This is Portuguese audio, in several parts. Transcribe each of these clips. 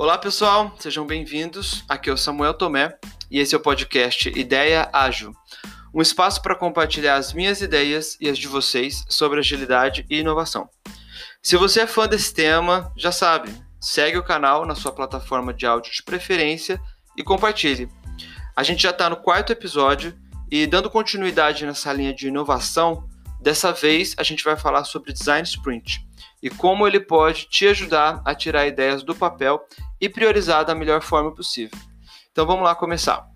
Olá pessoal, sejam bem-vindos. Aqui é o Samuel Tomé e esse é o podcast Ideia Ágil, um espaço para compartilhar as minhas ideias e as de vocês sobre agilidade e inovação. Se você é fã desse tema, já sabe, segue o canal na sua plataforma de áudio de preferência e compartilhe. A gente já está no quarto episódio e dando continuidade nessa linha de inovação, dessa vez a gente vai falar sobre design sprint e como ele pode te ajudar a tirar ideias do papel e priorizar da melhor forma possível. Então vamos lá começar.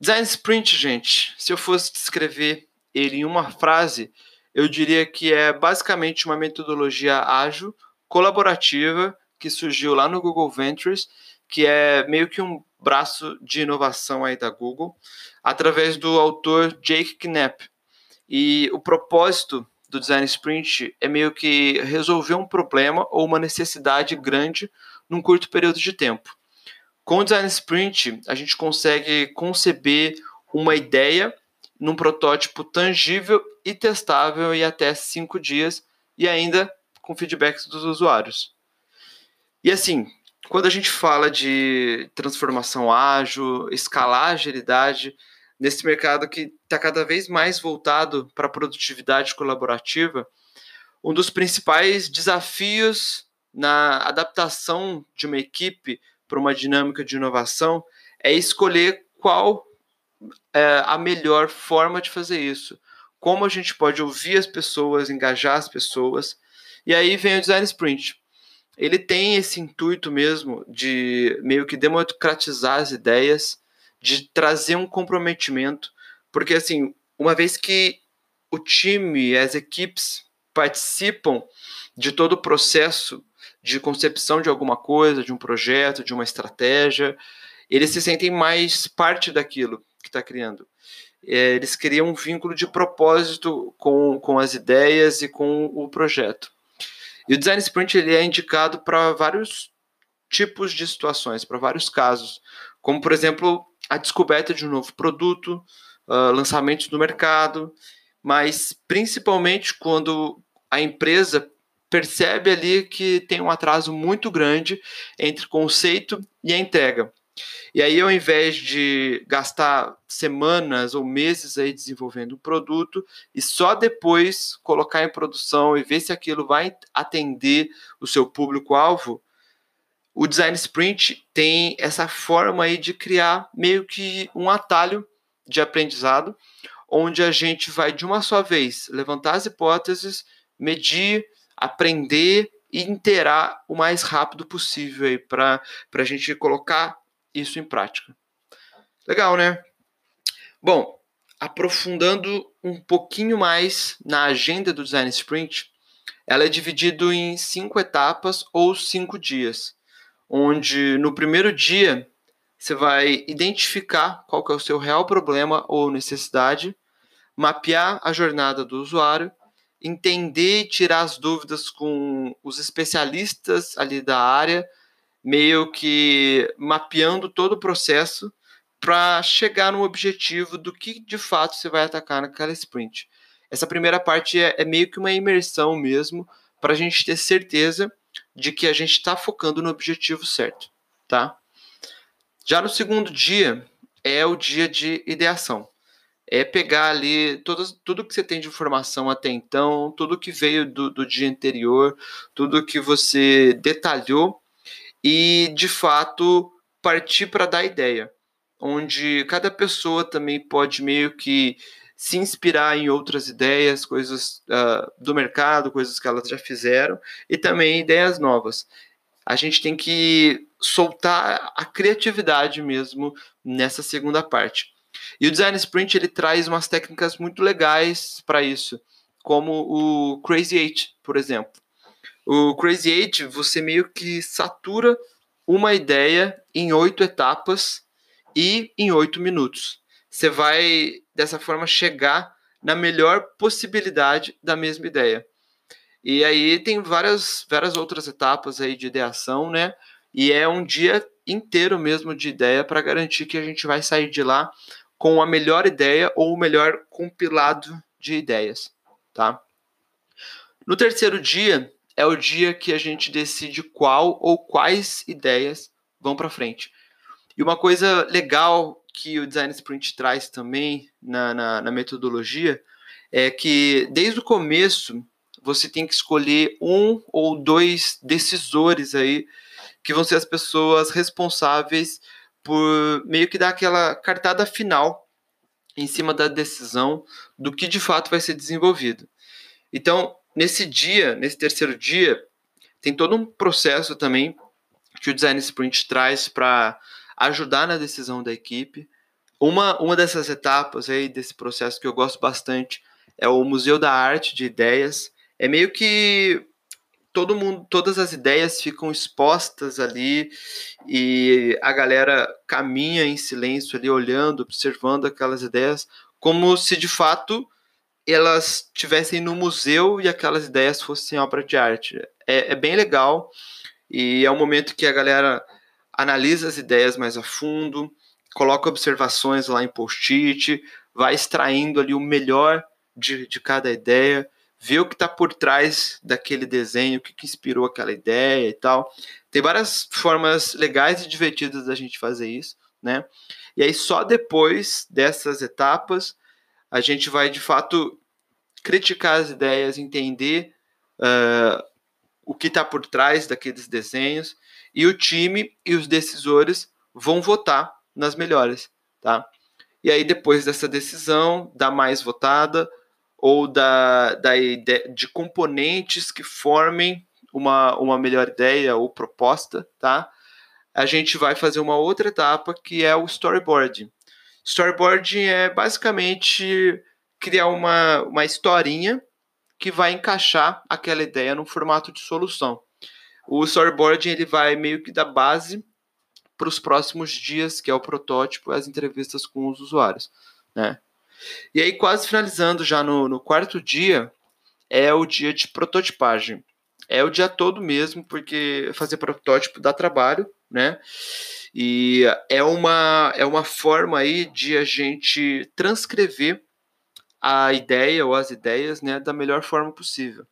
Design Sprint, gente, se eu fosse descrever ele em uma frase, eu diria que é basicamente uma metodologia ágil, colaborativa, que surgiu lá no Google Ventures, que é meio que um braço de inovação aí da Google, através do autor Jake Knapp. E o propósito do design sprint é meio que resolver um problema ou uma necessidade grande num curto período de tempo. Com o design sprint, a gente consegue conceber uma ideia num protótipo tangível e testável em até cinco dias e ainda com feedbacks dos usuários. E assim, quando a gente fala de transformação ágil, escalar agilidade, nesse mercado que está cada vez mais voltado para a produtividade colaborativa, um dos principais desafios na adaptação de uma equipe para uma dinâmica de inovação é escolher qual é a melhor forma de fazer isso. Como a gente pode ouvir as pessoas, engajar as pessoas. E aí vem o Design Sprint. Ele tem esse intuito mesmo de meio que democratizar as ideias, de trazer um comprometimento, porque assim, uma vez que o time, as equipes participam de todo o processo de concepção de alguma coisa, de um projeto, de uma estratégia, eles se sentem mais parte daquilo que está criando. É, eles criam um vínculo de propósito com, com as ideias e com o projeto. E o Design Sprint ele é indicado para vários tipos de situações, para vários casos, como por exemplo a descoberta de um novo produto, uh, lançamentos no mercado, mas principalmente quando a empresa percebe ali que tem um atraso muito grande entre conceito e a entrega. E aí, ao invés de gastar semanas ou meses aí desenvolvendo um produto e só depois colocar em produção e ver se aquilo vai atender o seu público-alvo, o design sprint tem essa forma aí de criar meio que um atalho de aprendizado, onde a gente vai de uma só vez levantar as hipóteses, medir, aprender e interar o mais rápido possível para a gente colocar isso em prática. Legal, né? Bom, aprofundando um pouquinho mais na agenda do Design Sprint, ela é dividida em cinco etapas ou cinco dias onde no primeiro dia você vai identificar qual é o seu real problema ou necessidade, mapear a jornada do usuário, entender e tirar as dúvidas com os especialistas ali da área, meio que mapeando todo o processo para chegar no objetivo do que de fato você vai atacar naquela sprint. Essa primeira parte é, é meio que uma imersão mesmo, para a gente ter certeza de que a gente está focando no objetivo certo, tá? Já no segundo dia é o dia de ideação. É pegar ali todo, tudo que você tem de informação até então, tudo que veio do, do dia anterior, tudo que você detalhou e, de fato, partir para dar ideia. Onde cada pessoa também pode meio que se inspirar em outras ideias, coisas uh, do mercado, coisas que elas já fizeram, e também ideias novas. A gente tem que soltar a criatividade mesmo nessa segunda parte. E o Design Sprint ele traz umas técnicas muito legais para isso, como o Crazy Eight, por exemplo. O Crazy Eight, você meio que satura uma ideia em oito etapas e em oito minutos você vai dessa forma chegar na melhor possibilidade da mesma ideia. E aí tem várias, várias outras etapas aí de ideação, né? E é um dia inteiro mesmo de ideia para garantir que a gente vai sair de lá com a melhor ideia ou o melhor compilado de ideias, tá? No terceiro dia é o dia que a gente decide qual ou quais ideias vão para frente. E uma coisa legal que o Design Sprint traz também na, na, na metodologia é que desde o começo você tem que escolher um ou dois decisores aí que vão ser as pessoas responsáveis por meio que dar aquela cartada final em cima da decisão do que de fato vai ser desenvolvido. Então, nesse dia, nesse terceiro dia, tem todo um processo também que o Design Sprint traz para ajudar na decisão da equipe. Uma, uma dessas etapas aí desse processo que eu gosto bastante é o Museu da Arte de Ideias. É meio que todo mundo, todas as ideias ficam expostas ali e a galera caminha em silêncio ali, olhando, observando aquelas ideias, como se de fato elas tivessem no museu e aquelas ideias fossem obra de arte. É, é bem legal e é um momento que a galera analisa as ideias mais a fundo, coloca observações lá em post-it, vai extraindo ali o melhor de, de cada ideia ver o que está por trás daquele desenho, o que, que, inspirou aquela ideia e tal. Tem várias formas legais e divertidas da gente fazer isso, né? E aí só depois dessas etapas a gente vai de fato criticar as ideias, entender uh, o que está por trás daqueles desenhos e o time e os decisores vão votar nas melhores, tá? E aí depois dessa decisão, da mais votada, ou da, da ideia de componentes que formem uma, uma melhor ideia ou proposta, tá? A gente vai fazer uma outra etapa que é o storyboard. Storyboard é basicamente criar uma, uma historinha que vai encaixar aquela ideia no formato de solução. O storyboard ele vai meio que dar base para os próximos dias, que é o protótipo, as entrevistas com os usuários, né? E aí, quase finalizando já no, no quarto dia, é o dia de prototipagem. É o dia todo mesmo, porque fazer protótipo dá trabalho, né? E é uma, é uma forma aí de a gente transcrever a ideia ou as ideias né, da melhor forma possível.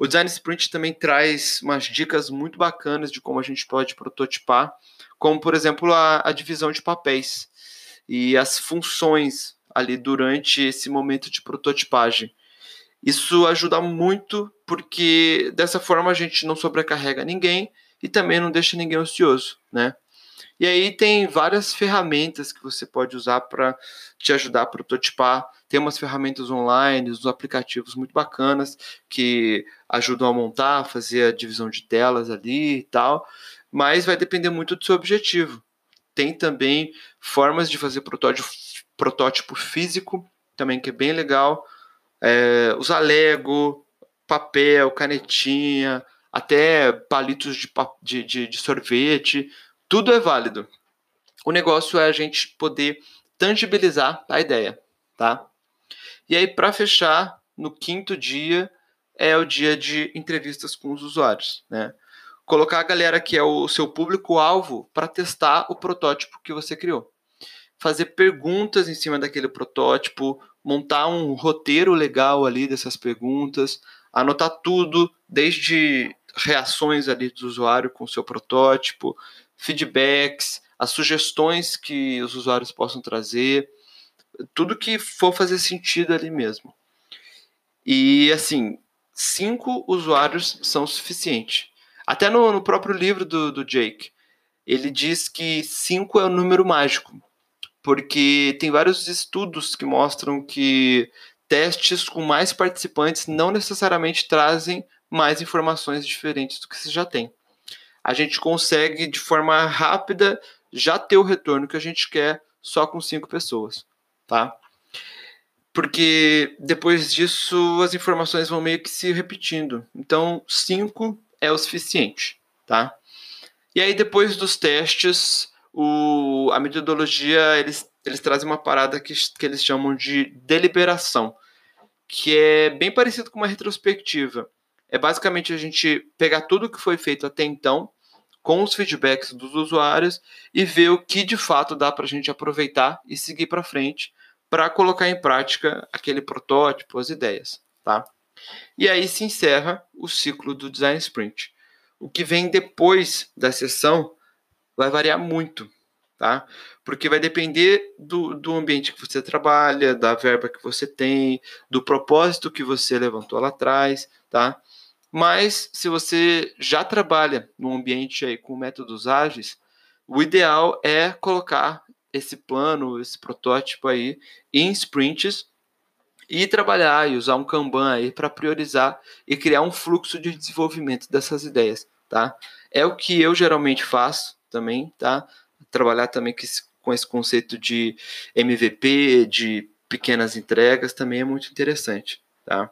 O Design Sprint também traz umas dicas muito bacanas de como a gente pode prototipar, como, por exemplo, a, a divisão de papéis e as funções ali durante esse momento de prototipagem. Isso ajuda muito porque dessa forma a gente não sobrecarrega ninguém e também não deixa ninguém ocioso, né? E aí tem várias ferramentas que você pode usar para te ajudar a prototipar. Tem umas ferramentas online, uns aplicativos muito bacanas que ajudam a montar, fazer a divisão de telas ali e tal. Mas vai depender muito do seu objetivo. Tem também formas de fazer protótipo protótipo físico, também que é bem legal. É, usar Lego, papel, canetinha, até palitos de, de, de, de sorvete, tudo é válido. O negócio é a gente poder tangibilizar a ideia, tá? E aí, para fechar, no quinto dia é o dia de entrevistas com os usuários, né? Colocar a galera que é o seu público-alvo para testar o protótipo que você criou fazer perguntas em cima daquele protótipo, montar um roteiro legal ali dessas perguntas, anotar tudo, desde reações ali do usuário com o seu protótipo, feedbacks, as sugestões que os usuários possam trazer, tudo que for fazer sentido ali mesmo. E assim, cinco usuários são suficientes. Até no, no próprio livro do, do Jake, ele diz que cinco é o número mágico porque tem vários estudos que mostram que testes com mais participantes não necessariamente trazem mais informações diferentes do que você já tem. A gente consegue, de forma rápida, já ter o retorno que a gente quer só com cinco pessoas, tá? Porque depois disso as informações vão meio que se repetindo. Então, cinco é o suficiente, tá? E aí, depois dos testes, o, a metodologia eles, eles trazem uma parada que, que eles chamam de deliberação, que é bem parecido com uma retrospectiva. É basicamente a gente pegar tudo que foi feito até então, com os feedbacks dos usuários e ver o que de fato dá para a gente aproveitar e seguir para frente para colocar em prática aquele protótipo, as ideias, tá? E aí se encerra o ciclo do Design Sprint. O que vem depois da sessão vai variar muito, tá? Porque vai depender do, do ambiente que você trabalha, da verba que você tem, do propósito que você levantou lá atrás, tá? Mas se você já trabalha num ambiente aí com métodos ágeis, o ideal é colocar esse plano, esse protótipo aí em sprints e trabalhar e usar um Kanban aí para priorizar e criar um fluxo de desenvolvimento dessas ideias, tá? É o que eu geralmente faço também, tá? Trabalhar também com esse, conceito de MVP, de pequenas entregas também é muito interessante, tá?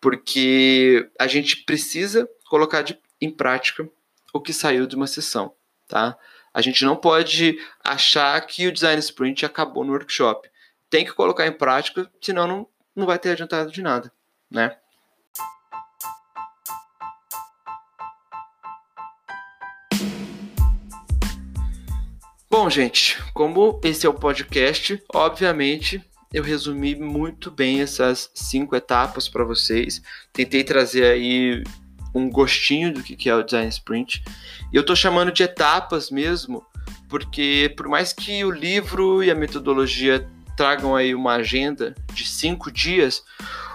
Porque a gente precisa colocar de, em prática o que saiu de uma sessão, tá? A gente não pode achar que o design sprint acabou no workshop. Tem que colocar em prática, senão não, não vai ter adiantado de nada, né? Bom, gente, como esse é o podcast, obviamente eu resumi muito bem essas cinco etapas para vocês. Tentei trazer aí um gostinho do que é o design sprint. E eu estou chamando de etapas mesmo, porque por mais que o livro e a metodologia tragam aí uma agenda de cinco dias,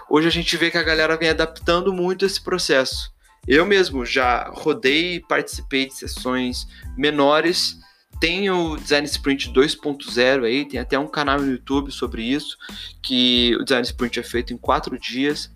hoje a gente vê que a galera vem adaptando muito esse processo. Eu mesmo já rodei e participei de sessões menores tem o Design Sprint 2.0 aí, tem até um canal no YouTube sobre isso, que o Design Sprint é feito em quatro dias.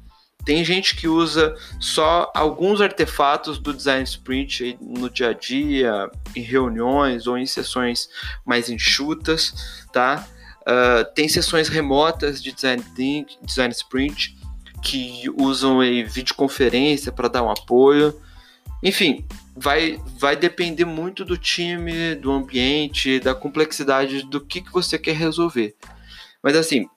Tem gente que usa só alguns artefatos do Design Sprint no dia a dia, em reuniões ou em sessões mais enxutas, tá? Uh, tem sessões remotas de Design Think, Design Sprint, que usam aí, videoconferência para dar um apoio. Enfim, vai, vai depender muito do time, do ambiente, da complexidade do que, que você quer resolver. Mas assim,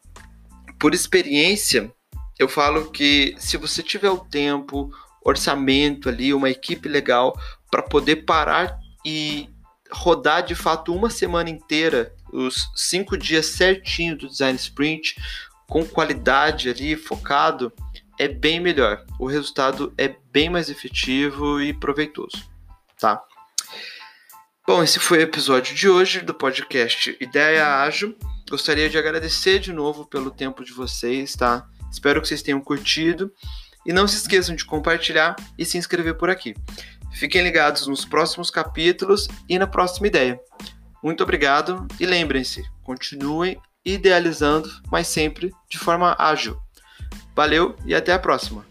por experiência, eu falo que se você tiver o tempo, orçamento ali, uma equipe legal para poder parar e rodar de fato uma semana inteira, os cinco dias certinho do design sprint, com qualidade ali, focado, é bem melhor. O resultado é bem mais efetivo e proveitoso tá? Bom, esse foi o episódio de hoje do podcast Ideia Ágil. Gostaria de agradecer de novo pelo tempo de vocês, tá? Espero que vocês tenham curtido e não se esqueçam de compartilhar e se inscrever por aqui. Fiquem ligados nos próximos capítulos e na próxima ideia. Muito obrigado e lembrem-se, continuem idealizando, mas sempre de forma ágil. Valeu e até a próxima!